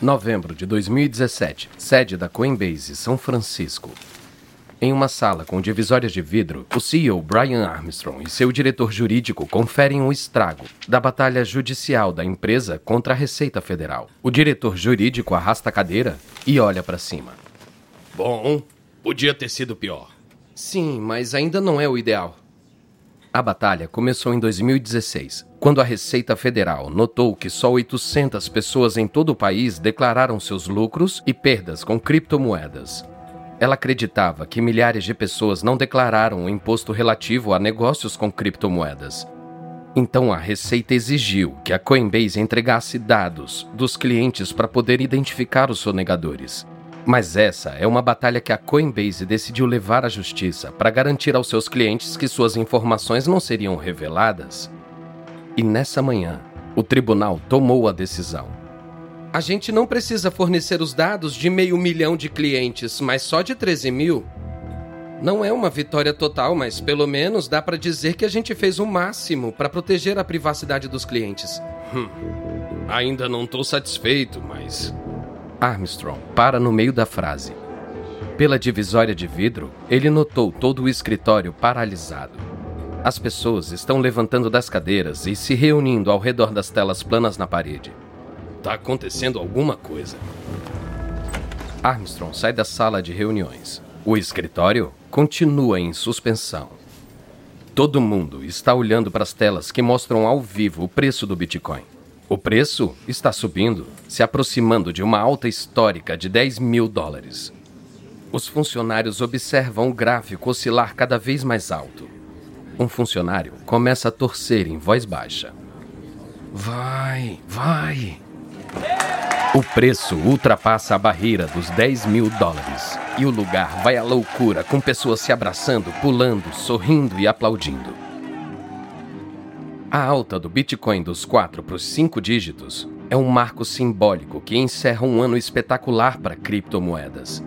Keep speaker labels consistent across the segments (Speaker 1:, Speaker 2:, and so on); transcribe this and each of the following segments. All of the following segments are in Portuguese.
Speaker 1: Novembro de 2017, sede da Coinbase, São Francisco. Em uma sala com divisórias de vidro, o CEO Brian Armstrong e seu diretor jurídico conferem um estrago da batalha judicial da empresa contra a Receita Federal. O diretor jurídico arrasta a cadeira e olha para cima.
Speaker 2: Bom, podia ter sido pior.
Speaker 1: Sim, mas ainda não é o ideal. A batalha começou em 2016, quando a Receita Federal notou que só 800 pessoas em todo o país declararam seus lucros e perdas com criptomoedas. Ela acreditava que milhares de pessoas não declararam o imposto relativo a negócios com criptomoedas. Então a Receita exigiu que a Coinbase entregasse dados dos clientes para poder identificar os sonegadores. Mas essa é uma batalha que a Coinbase decidiu levar à justiça para garantir aos seus clientes que suas informações não seriam reveladas. E nessa manhã, o tribunal tomou a decisão. A gente não precisa fornecer os dados de meio milhão de clientes, mas só de 13 mil. Não é uma vitória total, mas pelo menos dá para dizer que a gente fez o máximo para proteger a privacidade dos clientes.
Speaker 2: Hum, ainda não estou satisfeito, mas
Speaker 1: Armstrong para no meio da frase. Pela divisória de vidro, ele notou todo o escritório paralisado. As pessoas estão levantando das cadeiras e se reunindo ao redor das telas planas na parede.
Speaker 2: Tá acontecendo alguma coisa.
Speaker 1: Armstrong sai da sala de reuniões. O escritório continua em suspensão. Todo mundo está olhando para as telas que mostram ao vivo o preço do Bitcoin. O preço está subindo, se aproximando de uma alta histórica de 10 mil dólares. Os funcionários observam o gráfico oscilar cada vez mais alto. Um funcionário começa a torcer em voz baixa. Vai, vai. O preço ultrapassa a barreira dos 10 mil dólares e o lugar vai à loucura com pessoas se abraçando, pulando, sorrindo e aplaudindo. A alta do Bitcoin dos 4 para os 5 dígitos é um marco simbólico que encerra um ano espetacular para criptomoedas.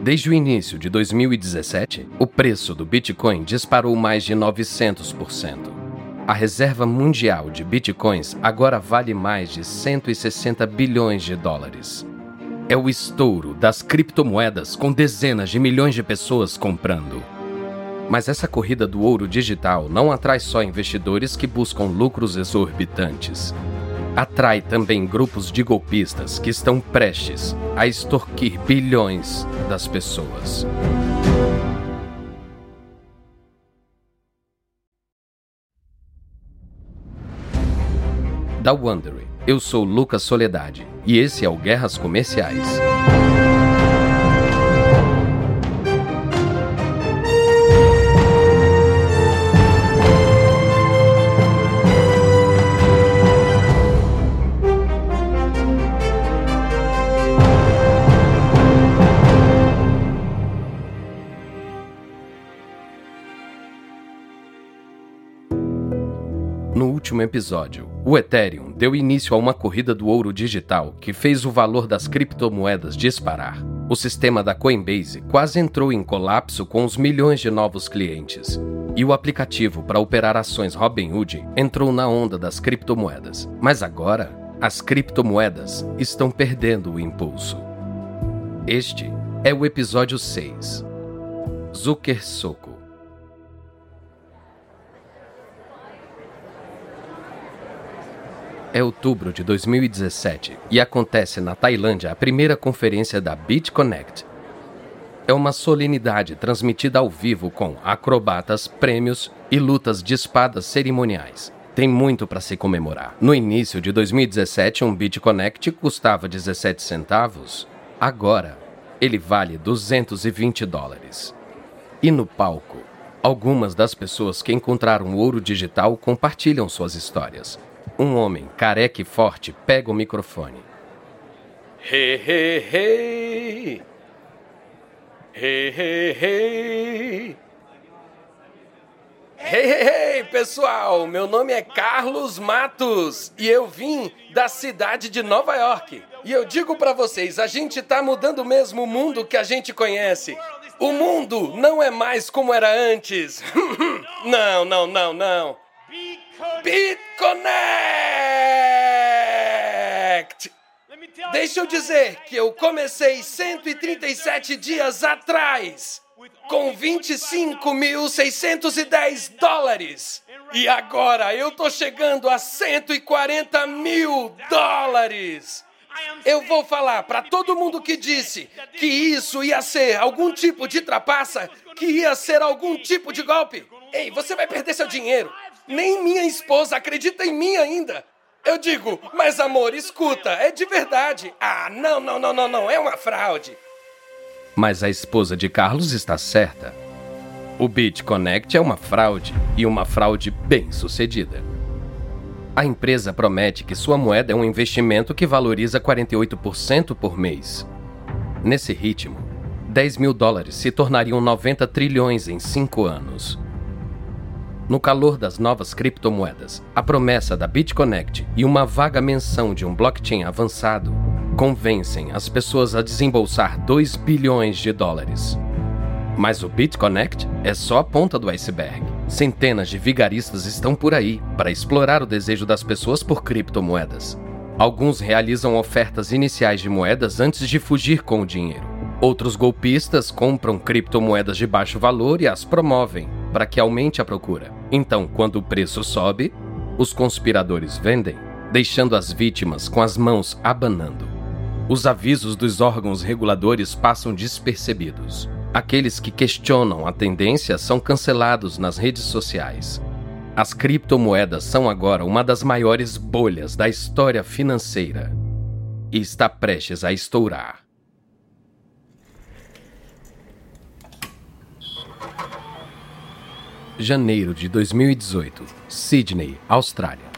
Speaker 1: Desde o início de 2017, o preço do Bitcoin disparou mais de 900%. A reserva mundial de Bitcoins agora vale mais de 160 bilhões de dólares. É o estouro das criptomoedas com dezenas de milhões de pessoas comprando. Mas essa corrida do ouro digital não atrai só investidores que buscam lucros exorbitantes. Atrai também grupos de golpistas que estão prestes a extorquir bilhões das pessoas. Da Wondery, eu sou Lucas Soledade e esse é o Guerras Comerciais. No último episódio, o Ethereum deu início a uma corrida do ouro digital que fez o valor das criptomoedas disparar. O sistema da Coinbase quase entrou em colapso com os milhões de novos clientes. E o aplicativo para operar ações Robinhood entrou na onda das criptomoedas. Mas agora, as criptomoedas estão perdendo o impulso. Este é o episódio 6. Zucker Soco. É outubro de 2017 e acontece na Tailândia a primeira conferência da BitConnect. É uma solenidade transmitida ao vivo com acrobatas, prêmios e lutas de espadas cerimoniais. Tem muito para se comemorar. No início de 2017, um BitConnect custava 17 centavos. Agora, ele vale 220 dólares. E no palco, algumas das pessoas que encontraram o ouro digital compartilham suas histórias. Um homem careca e forte pega o microfone.
Speaker 2: Hey, hey, hey! Hey, hey, hey!
Speaker 3: Hey, hey, hey, pessoal! Meu nome é Carlos Matos e eu vim da cidade de Nova York. E eu digo para vocês, a gente tá mudando mesmo o mundo que a gente conhece. O mundo não é mais como era antes. não, não, não, não. BitConnect! Deixa eu dizer que eu comecei 137 dias atrás com 25.610 dólares. E agora eu tô chegando a 140 mil dólares. Eu vou falar para todo mundo que disse que isso ia ser algum tipo de trapaça, que ia ser algum tipo de golpe. Ei, você vai perder seu dinheiro. Nem minha esposa acredita em mim ainda. Eu digo, mas amor, escuta, é de verdade. Ah, não, não, não, não, não, é uma fraude.
Speaker 1: Mas a esposa de Carlos está certa. O BitConnect é uma fraude e uma fraude bem sucedida. A empresa promete que sua moeda é um investimento que valoriza 48% por mês. Nesse ritmo, 10 mil dólares se tornariam 90 trilhões em cinco anos. No calor das novas criptomoedas, a promessa da BitConnect e uma vaga menção de um blockchain avançado convencem as pessoas a desembolsar 2 bilhões de dólares. Mas o BitConnect é só a ponta do iceberg. Centenas de vigaristas estão por aí para explorar o desejo das pessoas por criptomoedas. Alguns realizam ofertas iniciais de moedas antes de fugir com o dinheiro. Outros golpistas compram criptomoedas de baixo valor e as promovem para que aumente a procura. Então, quando o preço sobe, os conspiradores vendem, deixando as vítimas com as mãos abanando. Os avisos dos órgãos reguladores passam despercebidos. Aqueles que questionam a tendência são cancelados nas redes sociais. As criptomoedas são agora uma das maiores bolhas da história financeira e está prestes a estourar. Janeiro de 2018, Sydney, Austrália.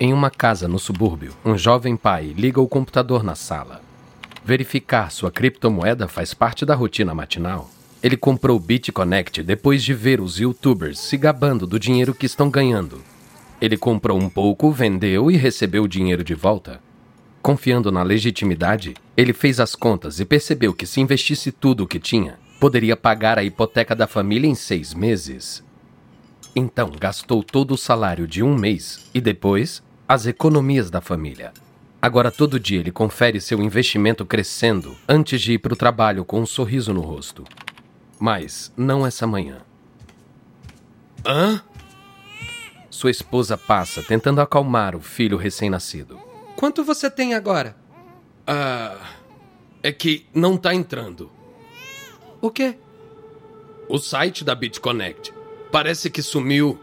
Speaker 1: Em uma casa no subúrbio, um jovem pai liga o computador na sala. Verificar sua criptomoeda faz parte da rotina matinal. Ele comprou o BitConnect depois de ver os youtubers se gabando do dinheiro que estão ganhando. Ele comprou um pouco, vendeu e recebeu o dinheiro de volta. Confiando na legitimidade, ele fez as contas e percebeu que se investisse tudo o que tinha, poderia pagar a hipoteca da família em seis meses. Então gastou todo o salário de um mês e depois as economias da família. Agora todo dia ele confere seu investimento crescendo antes de ir para o trabalho com um sorriso no rosto. Mas não essa manhã.
Speaker 2: Hã?
Speaker 1: Sua esposa passa tentando acalmar o filho recém-nascido.
Speaker 3: Quanto você tem agora?
Speaker 2: Ah. É que não tá entrando.
Speaker 3: O quê?
Speaker 2: O site da BitConnect. Parece que sumiu.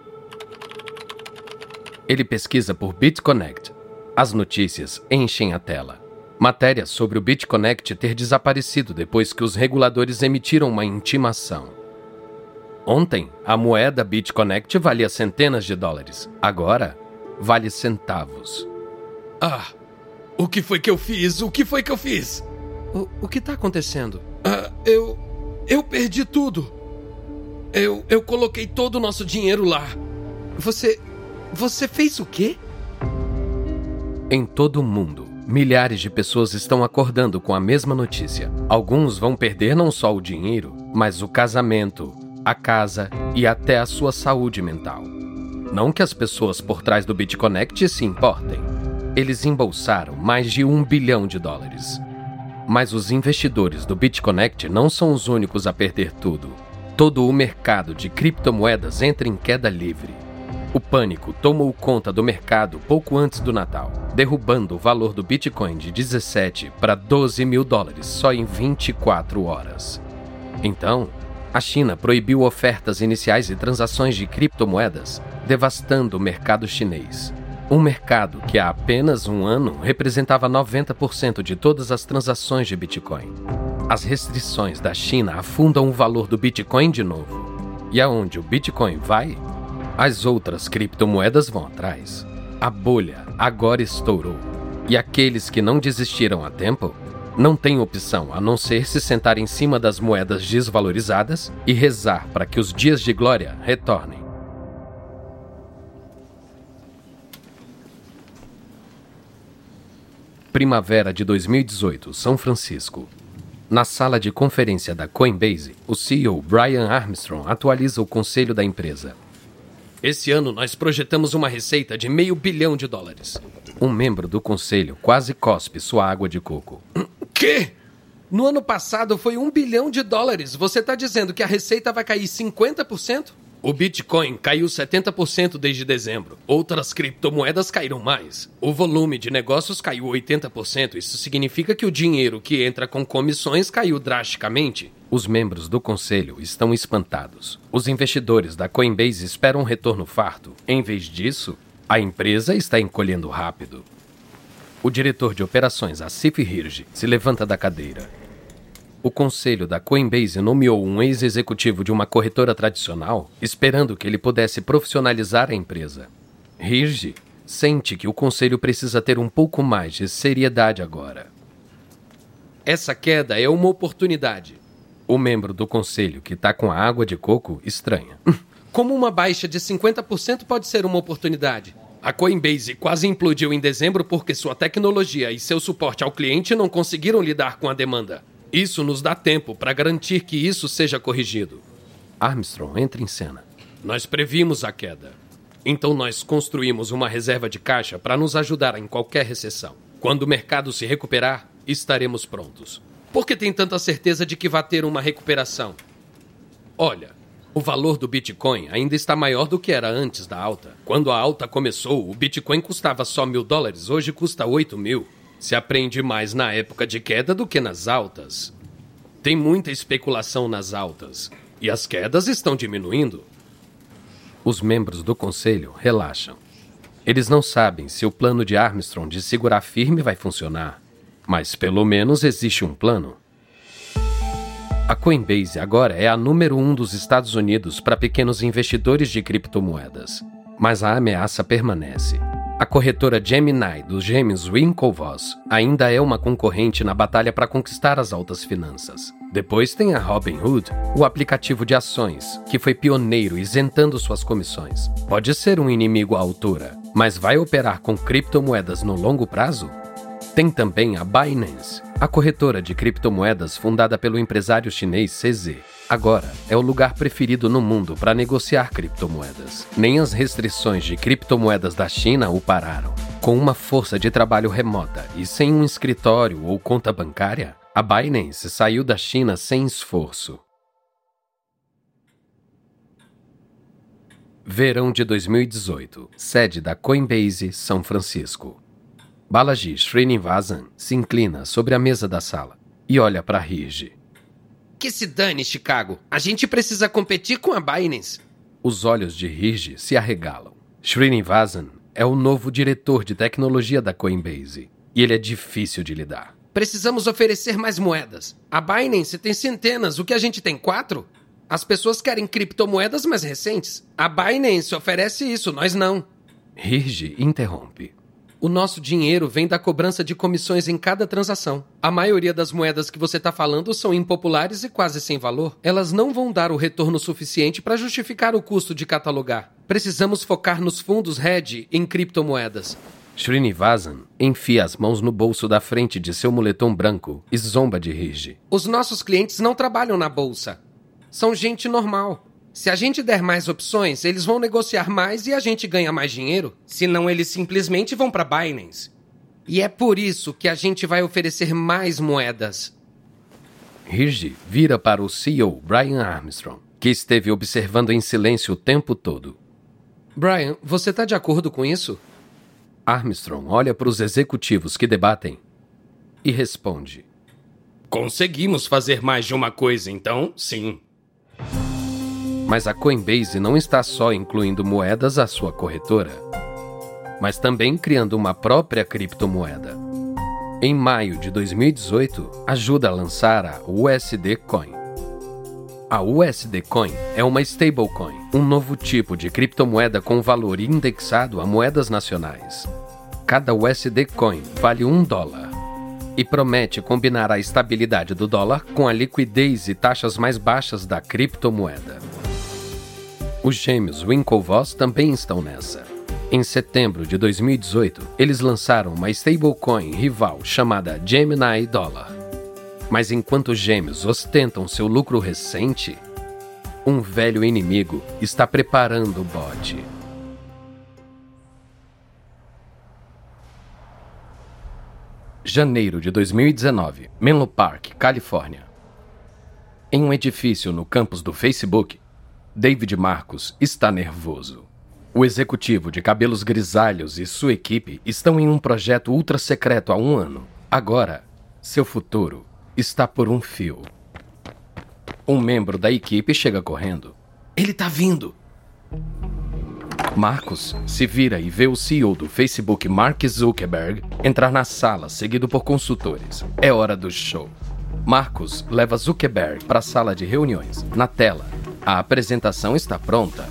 Speaker 1: Ele pesquisa por BitConnect. As notícias enchem a tela. Matérias sobre o BitConnect ter desaparecido depois que os reguladores emitiram uma intimação. Ontem, a moeda BitConnect valia centenas de dólares. Agora, vale centavos.
Speaker 2: Ah, o que foi que eu fiz? O que foi que eu fiz?
Speaker 3: O, o que está acontecendo?
Speaker 2: Ah, eu. Eu perdi tudo. Eu, eu coloquei todo o nosso dinheiro lá.
Speaker 3: Você. Você fez o quê?
Speaker 1: Em todo o mundo, milhares de pessoas estão acordando com a mesma notícia. Alguns vão perder não só o dinheiro, mas o casamento, a casa e até a sua saúde mental. Não que as pessoas por trás do BitConnect se importem. Eles embolsaram mais de um bilhão de dólares. Mas os investidores do BitConnect não são os únicos a perder tudo. Todo o mercado de criptomoedas entra em queda livre. O pânico tomou conta do mercado pouco antes do Natal, derrubando o valor do Bitcoin de 17 para 12 mil dólares só em 24 horas. Então, a China proibiu ofertas iniciais e transações de criptomoedas, devastando o mercado chinês. Um mercado que há apenas um ano representava 90% de todas as transações de Bitcoin. As restrições da China afundam o valor do Bitcoin de novo. E aonde o Bitcoin vai, as outras criptomoedas vão atrás. A bolha agora estourou. E aqueles que não desistiram a tempo não têm opção a não ser se sentar em cima das moedas desvalorizadas e rezar para que os dias de glória retornem. Primavera de 2018, São Francisco. Na sala de conferência da Coinbase, o CEO Brian Armstrong atualiza o conselho da empresa.
Speaker 3: Esse ano nós projetamos uma receita de meio bilhão de dólares.
Speaker 1: Um membro do conselho quase cospe sua água de coco.
Speaker 3: Quê? No ano passado foi um bilhão de dólares. Você está dizendo que a receita vai cair 50%? O Bitcoin caiu 70% desde dezembro. Outras criptomoedas caíram mais. O volume de negócios caiu 80%. Isso significa que o dinheiro que entra com comissões caiu drasticamente.
Speaker 1: Os membros do conselho estão espantados. Os investidores da Coinbase esperam um retorno farto. Em vez disso, a empresa está encolhendo rápido. O diretor de operações, Asif Hirsch, se levanta da cadeira. O conselho da Coinbase nomeou um ex-executivo de uma corretora tradicional, esperando que ele pudesse profissionalizar a empresa. Hirsch sente que o conselho precisa ter um pouco mais de seriedade agora.
Speaker 3: Essa queda é uma oportunidade.
Speaker 1: O membro do conselho que está com a água de coco estranha.
Speaker 3: Como uma baixa de 50% pode ser uma oportunidade? A Coinbase quase implodiu em dezembro porque sua tecnologia e seu suporte ao cliente não conseguiram lidar com a demanda. Isso nos dá tempo para garantir que isso seja corrigido.
Speaker 1: Armstrong entra em cena.
Speaker 3: Nós previmos a queda. Então nós construímos uma reserva de caixa para nos ajudar em qualquer recessão. Quando o mercado se recuperar, estaremos prontos. Por que tem tanta certeza de que vai ter uma recuperação? Olha, o valor do Bitcoin ainda está maior do que era antes da alta. Quando a alta começou, o Bitcoin custava só mil dólares, hoje custa oito mil. Se aprende mais na época de queda do que nas altas. Tem muita especulação nas altas e as quedas estão diminuindo.
Speaker 1: Os membros do conselho relaxam. Eles não sabem se o plano de Armstrong de segurar firme vai funcionar, mas pelo menos existe um plano. A Coinbase agora é a número um dos Estados Unidos para pequenos investidores de criptomoedas, mas a ameaça permanece. A corretora Gemini dos gêmeos Winklevoss ainda é uma concorrente na batalha para conquistar as altas finanças. Depois tem a Robinhood, o aplicativo de ações, que foi pioneiro isentando suas comissões. Pode ser um inimigo à altura, mas vai operar com criptomoedas no longo prazo? Tem também a Binance, a corretora de criptomoedas fundada pelo empresário chinês CZ. Agora é o lugar preferido no mundo para negociar criptomoedas. Nem as restrições de criptomoedas da China o pararam. Com uma força de trabalho remota e sem um escritório ou conta bancária, a Binance saiu da China sem esforço. Verão de 2018, sede da Coinbase, São Francisco. Balaji Srinivasan se inclina sobre a mesa da sala e olha para Rige.
Speaker 3: Que se dane, Chicago. A gente precisa competir com a Binance.
Speaker 1: Os olhos de Rige se arregalam. Srinivasan é o novo diretor de tecnologia da Coinbase e ele é difícil de lidar.
Speaker 3: Precisamos oferecer mais moedas. A Binance tem centenas, o que a gente tem quatro? As pessoas querem criptomoedas mais recentes. A Binance oferece isso, nós não.
Speaker 1: Rige interrompe.
Speaker 3: O nosso dinheiro vem da cobrança de comissões em cada transação. A maioria das moedas que você está falando são impopulares e quase sem valor. Elas não vão dar o retorno suficiente para justificar o custo de catalogar. Precisamos focar nos fundos hedge em criptomoedas.
Speaker 1: Srinivasan enfia as mãos no bolso da frente de seu moletom branco e zomba de Rige.
Speaker 3: Os nossos clientes não trabalham na bolsa. São gente normal. Se a gente der mais opções, eles vão negociar mais e a gente ganha mais dinheiro. Senão, eles simplesmente vão para Binance. E é por isso que a gente vai oferecer mais moedas.
Speaker 1: Hirji vira para o CEO Brian Armstrong, que esteve observando em silêncio o tempo todo.
Speaker 3: Brian, você está de acordo com isso?
Speaker 1: Armstrong olha para os executivos que debatem e responde:
Speaker 3: Conseguimos fazer mais de uma coisa, então, sim.
Speaker 1: Mas a Coinbase não está só incluindo moedas à sua corretora, mas também criando uma própria criptomoeda. Em maio de 2018, ajuda a lançar a USD Coin. A USD Coin é uma stablecoin, um novo tipo de criptomoeda com valor indexado a moedas nacionais. Cada USD Coin vale um dólar e promete combinar a estabilidade do dólar com a liquidez e taxas mais baixas da criptomoeda. Os gêmeos Winklevoss também estão nessa. Em setembro de 2018, eles lançaram uma stablecoin rival chamada Gemini Dollar. Mas enquanto os gêmeos ostentam seu lucro recente, Um velho inimigo está preparando o bote. Janeiro de 2019, Menlo Park, Califórnia. Em um edifício no campus do Facebook, David Marcos está nervoso. O executivo de cabelos grisalhos e sua equipe estão em um projeto ultra secreto há um ano. Agora, seu futuro está por um fio. Um membro da equipe chega correndo. Ele está vindo! Marcos se vira e vê o CEO do Facebook, Mark Zuckerberg, entrar na sala, seguido por consultores. É hora do show. Marcos leva Zuckerberg para a sala de reuniões. Na tela, a apresentação está pronta.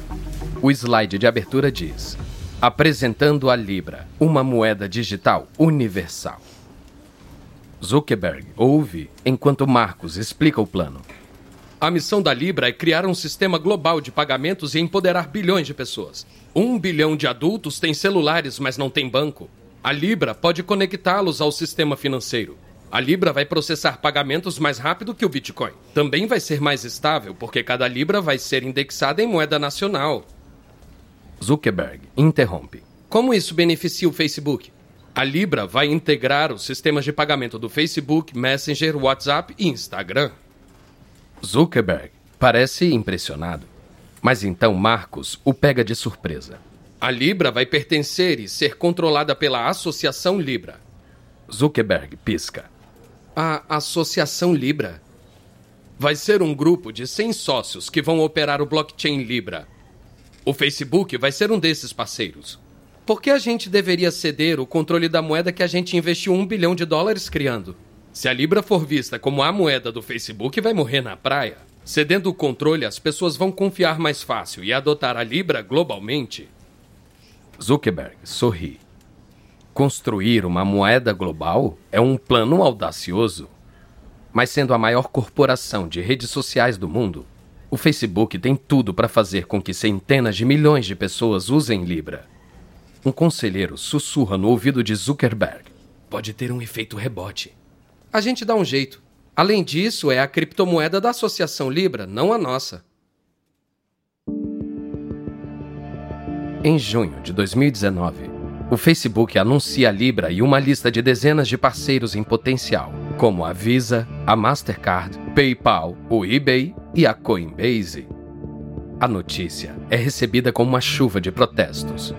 Speaker 1: O slide de abertura diz: Apresentando a Libra, uma moeda digital universal. Zuckerberg ouve enquanto Marcos explica o plano.
Speaker 2: A missão da Libra é criar um sistema global de pagamentos e empoderar bilhões de pessoas. Um bilhão de adultos têm celulares, mas não tem banco. A Libra pode conectá-los ao sistema financeiro. A Libra vai processar pagamentos mais rápido que o Bitcoin. Também vai ser mais estável, porque cada Libra vai ser indexada em moeda nacional.
Speaker 1: Zuckerberg interrompe.
Speaker 2: Como isso beneficia o Facebook? A Libra vai integrar os sistemas de pagamento do Facebook, Messenger, WhatsApp e Instagram.
Speaker 1: Zuckerberg parece impressionado. Mas então Marcos o pega de surpresa.
Speaker 2: A Libra vai pertencer e ser controlada pela Associação Libra.
Speaker 1: Zuckerberg pisca.
Speaker 2: A Associação Libra vai ser um grupo de 100 sócios que vão operar o blockchain Libra. O Facebook vai ser um desses parceiros. Por que a gente deveria ceder o controle da moeda que a gente investiu um bilhão de dólares criando? Se a Libra for vista como a moeda do Facebook, vai morrer na praia. Cedendo o controle, as pessoas vão confiar mais fácil e adotar a Libra globalmente.
Speaker 1: Zuckerberg sorri. Construir uma moeda global é um plano audacioso. Mas sendo a maior corporação de redes sociais do mundo, o Facebook tem tudo para fazer com que centenas de milhões de pessoas usem Libra. Um conselheiro sussurra no ouvido de Zuckerberg.
Speaker 2: Pode ter um efeito rebote. A gente dá um jeito. Além disso, é a criptomoeda da Associação Libra, não a nossa.
Speaker 1: Em junho de 2019, o Facebook anuncia a Libra e uma lista de dezenas de parceiros em potencial, como a Visa, a Mastercard, PayPal, o eBay e a Coinbase. A notícia é recebida com uma chuva de protestos.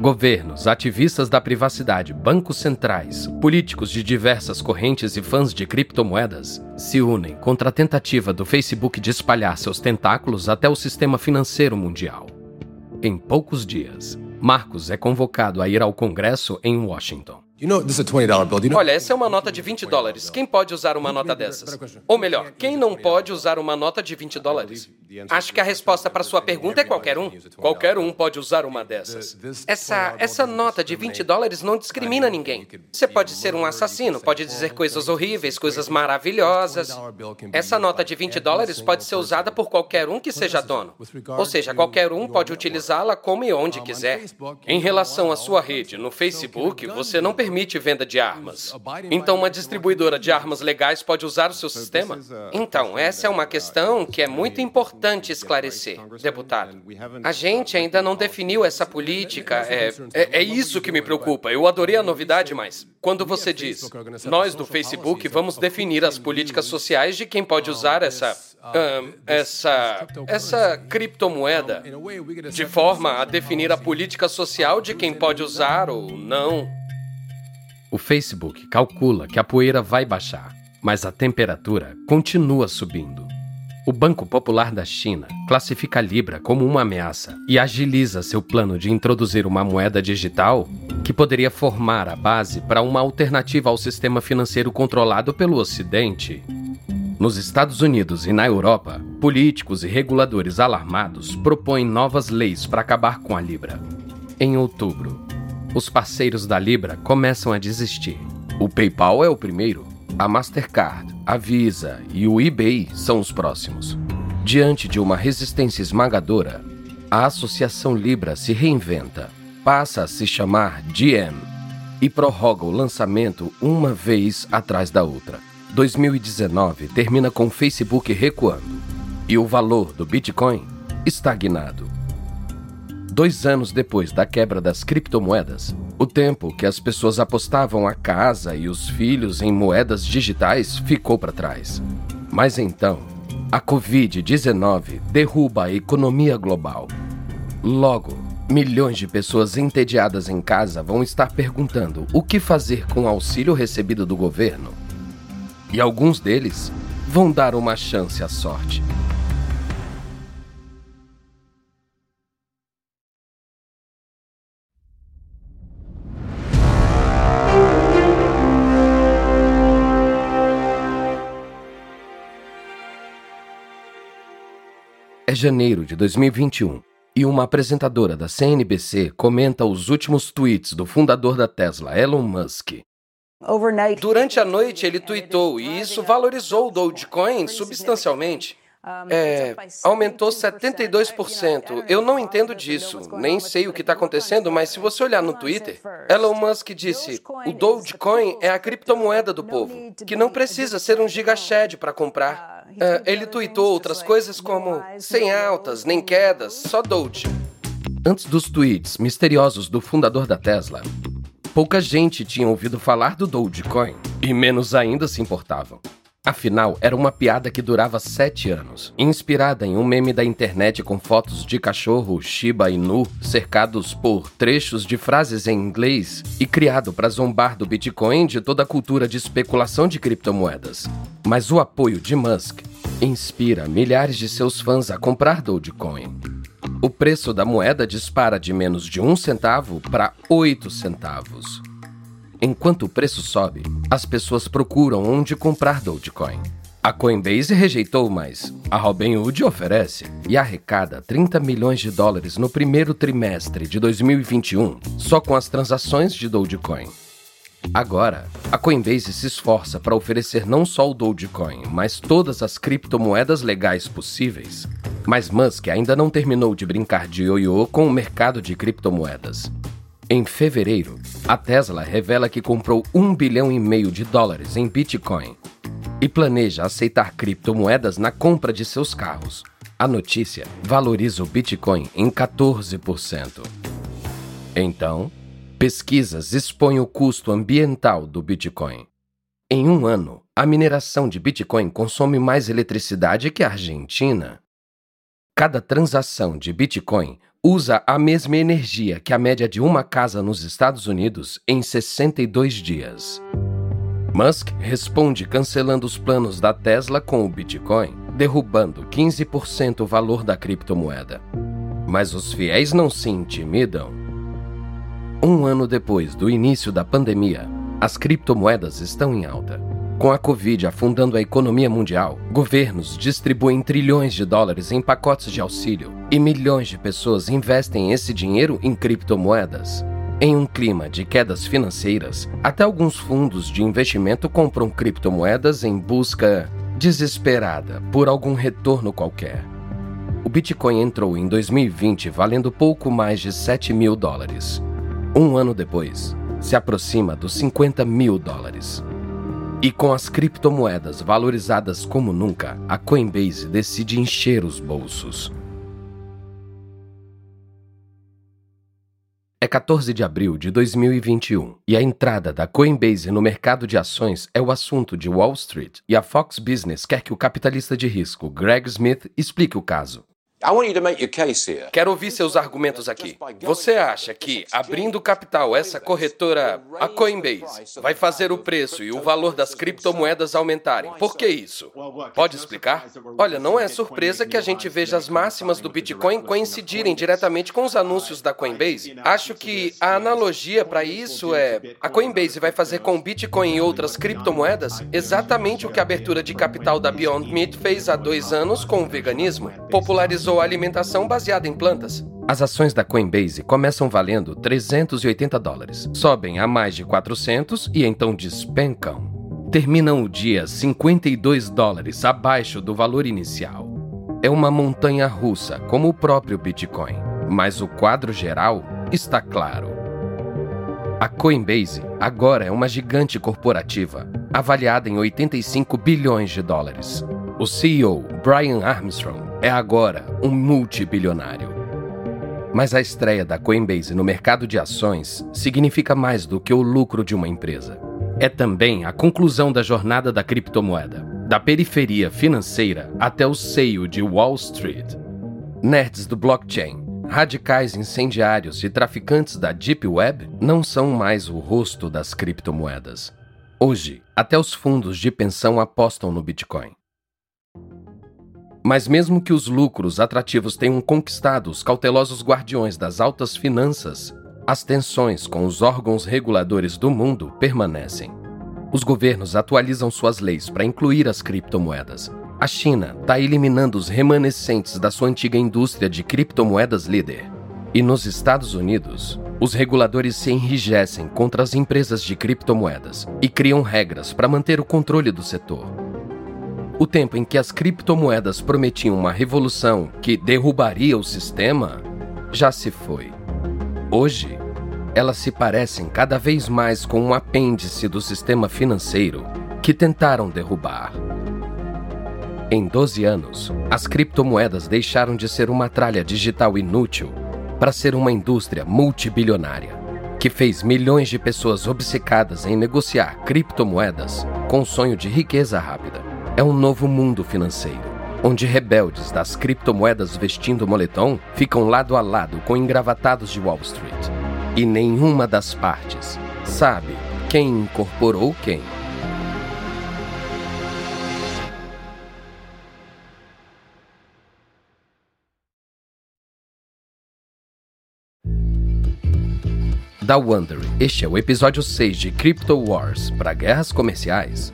Speaker 1: Governos, ativistas da privacidade, bancos centrais, políticos de diversas correntes e fãs de criptomoedas se unem contra a tentativa do Facebook de espalhar seus tentáculos até o sistema financeiro mundial. Em poucos dias, Marcos é convocado a ir ao Congresso em Washington.
Speaker 3: Olha, essa é uma nota de 20 dólares. Quem pode usar uma nota dessas? Ou melhor, quem não pode usar uma nota de 20 dólares? Acho que a resposta para sua pergunta é qualquer um. Qualquer um pode usar uma dessas. Essa, essa nota de 20 dólares não discrimina ninguém. Você pode ser um assassino, pode dizer coisas horríveis, coisas maravilhosas. Essa nota de 20 dólares pode ser usada por qualquer um que seja dono. Ou seja, qualquer um pode utilizá-la como e onde quiser. Em relação à sua rede no Facebook, você não permite venda de armas. Então, uma distribuidora de armas legais pode usar o seu sistema? Então, essa é uma questão que é muito importante esclarecer, deputado. A gente ainda não definiu essa política. É, é, é isso que me preocupa. Eu adorei a novidade, mas quando você diz, nós do Facebook vamos definir as políticas sociais de quem pode usar essa um, essa, essa criptomoeda de forma a definir a política social de quem pode usar ou não.
Speaker 1: O Facebook calcula que a poeira vai baixar, mas a temperatura continua subindo. O Banco Popular da China classifica a Libra como uma ameaça e agiliza seu plano de introduzir uma moeda digital que poderia formar a base para uma alternativa ao sistema financeiro controlado pelo Ocidente. Nos Estados Unidos e na Europa, políticos e reguladores alarmados propõem novas leis para acabar com a Libra. Em outubro, os parceiros da Libra começam a desistir. O PayPal é o primeiro, a Mastercard, a Visa e o eBay são os próximos. Diante de uma resistência esmagadora, a Associação Libra se reinventa, passa a se chamar GM e prorroga o lançamento uma vez atrás da outra. 2019 termina com o Facebook recuando. e o valor do Bitcoin estagnado. Dois anos depois da quebra das criptomoedas, o tempo que as pessoas apostavam a casa e os filhos em moedas digitais ficou para trás. Mas então, a Covid-19 derruba a economia global. Logo, milhões de pessoas entediadas em casa vão estar perguntando o que fazer com o auxílio recebido do governo. E alguns deles vão dar uma chance à sorte. É janeiro de 2021 e uma apresentadora da CNBC comenta os últimos tweets do fundador da Tesla, Elon Musk.
Speaker 3: Durante a noite ele tweetou e isso valorizou o Dogecoin substancialmente. É, aumentou 72%. Eu não entendo disso, nem sei o que está acontecendo, mas se você olhar no Twitter, Elon Musk disse: o Dogecoin é a criptomoeda do povo, que não precisa ser um gigashed para comprar. É, ele tweetou outras coisas como sem altas nem quedas, só Doge.
Speaker 1: Antes dos tweets misteriosos do fundador da Tesla, pouca gente tinha ouvido falar do Dogecoin e menos ainda se importavam. Afinal, era uma piada que durava sete anos, inspirada em um meme da internet com fotos de cachorro Shiba Inu cercados por trechos de frases em inglês e criado para zombar do Bitcoin de toda a cultura de especulação de criptomoedas. Mas o apoio de Musk inspira milhares de seus fãs a comprar Dogecoin. O preço da moeda dispara de menos de um centavo para oito centavos. Enquanto o preço sobe, as pessoas procuram onde comprar Dogecoin. A Coinbase rejeitou, mas a Robinhood oferece e arrecada 30 milhões de dólares no primeiro trimestre de 2021 só com as transações de Dogecoin. Agora, a Coinbase se esforça para oferecer não só o Dogecoin, mas todas as criptomoedas legais possíveis. Mas Musk ainda não terminou de brincar de ioiô com o mercado de criptomoedas. Em fevereiro, a Tesla revela que comprou um bilhão e meio de dólares em Bitcoin e planeja aceitar criptomoedas na compra de seus carros. A notícia valoriza o Bitcoin em 14%. Então, pesquisas expõem o custo ambiental do Bitcoin. Em um ano, a mineração de Bitcoin consome mais eletricidade que a Argentina. Cada transação de Bitcoin usa a mesma energia que a média de uma casa nos Estados Unidos em 62 dias. Musk responde cancelando os planos da Tesla com o Bitcoin, derrubando 15% o valor da criptomoeda. Mas os fiéis não se intimidam. Um ano depois do início da pandemia, as criptomoedas estão em alta. Com a Covid afundando a economia mundial, governos distribuem trilhões de dólares em pacotes de auxílio e milhões de pessoas investem esse dinheiro em criptomoedas. Em um clima de quedas financeiras, até alguns fundos de investimento compram criptomoedas em busca desesperada por algum retorno qualquer. O Bitcoin entrou em 2020 valendo pouco mais de 7 mil dólares. Um ano depois, se aproxima dos 50 mil dólares. E com as criptomoedas valorizadas como nunca, a Coinbase decide encher os bolsos. É 14 de abril de 2021 e a entrada da Coinbase no mercado de ações é o assunto de Wall Street e a Fox Business quer que o capitalista de risco Greg Smith explique o caso.
Speaker 3: Quero ouvir seus argumentos aqui. Você acha que, abrindo capital, essa corretora, a Coinbase, vai fazer o preço e o valor das criptomoedas aumentarem? Por que isso? Pode explicar? Olha, não é surpresa que a gente veja as máximas do Bitcoin coincidirem diretamente com os anúncios da Coinbase. Acho que a analogia para isso é: a Coinbase vai fazer com o Bitcoin e outras criptomoedas exatamente o que a abertura de capital da Beyond Meat fez há dois anos com o veganismo. Popularizou usou alimentação baseada em plantas.
Speaker 1: As ações da Coinbase começam valendo 380 dólares, sobem a mais de 400 e então despencam. Terminam o dia 52 dólares abaixo do valor inicial. É uma montanha russa, como o próprio Bitcoin, mas o quadro geral está claro. A Coinbase agora é uma gigante corporativa, avaliada em 85 bilhões de dólares. O CEO, Brian Armstrong, é agora um multibilionário. Mas a estreia da Coinbase no mercado de ações significa mais do que o lucro de uma empresa. É também a conclusão da jornada da criptomoeda, da periferia financeira até o seio de Wall Street. Nerds do blockchain, radicais incendiários e traficantes da Deep Web não são mais o rosto das criptomoedas. Hoje, até os fundos de pensão apostam no Bitcoin. Mas, mesmo que os lucros atrativos tenham conquistado os cautelosos guardiões das altas finanças, as tensões com os órgãos reguladores do mundo permanecem. Os governos atualizam suas leis para incluir as criptomoedas. A China está eliminando os remanescentes da sua antiga indústria de criptomoedas líder. E nos Estados Unidos, os reguladores se enrijecem contra as empresas de criptomoedas e criam regras para manter o controle do setor. O tempo em que as criptomoedas prometiam uma revolução que derrubaria o sistema já se foi. Hoje, elas se parecem cada vez mais com um apêndice do sistema financeiro que tentaram derrubar. Em 12 anos, as criptomoedas deixaram de ser uma tralha digital inútil para ser uma indústria multibilionária que fez milhões de pessoas obcecadas em negociar criptomoedas com sonho de riqueza rápida. É um novo mundo financeiro onde rebeldes das criptomoedas vestindo moletom ficam lado a lado com engravatados de Wall Street. E nenhuma das partes sabe quem incorporou quem. Da Wonder, este é o episódio 6 de Crypto Wars para guerras comerciais.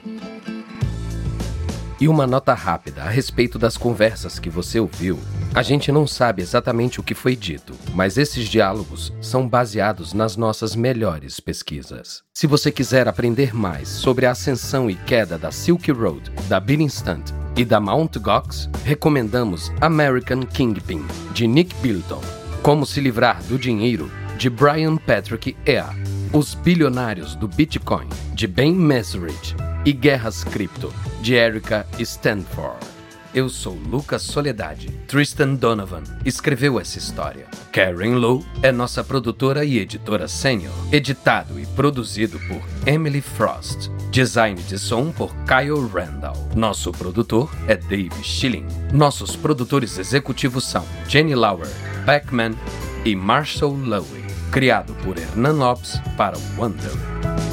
Speaker 1: E uma nota rápida a respeito das conversas que você ouviu. A gente não sabe exatamente o que foi dito, mas esses diálogos são baseados nas nossas melhores pesquisas. Se você quiser aprender mais sobre a ascensão e queda da Silk Road, da Stunt e da Mount Gox, recomendamos American Kingpin, de Nick Bilton. Como se livrar do dinheiro, de Brian Patrick Ea. Os Bilionários do Bitcoin, de Ben Mesrich e Guerras Cripto, de Erica Stanford. Eu sou Lucas Soledade. Tristan Donovan escreveu essa história. Karen Lowe é nossa produtora e editora sênior. Editado e produzido por Emily Frost. Design de som por Kyle Randall. Nosso produtor é Dave Schilling. Nossos produtores executivos são Jenny Lauer, Beckman e Marshall Lowe. Criado por Hernan Lopes para Wonder.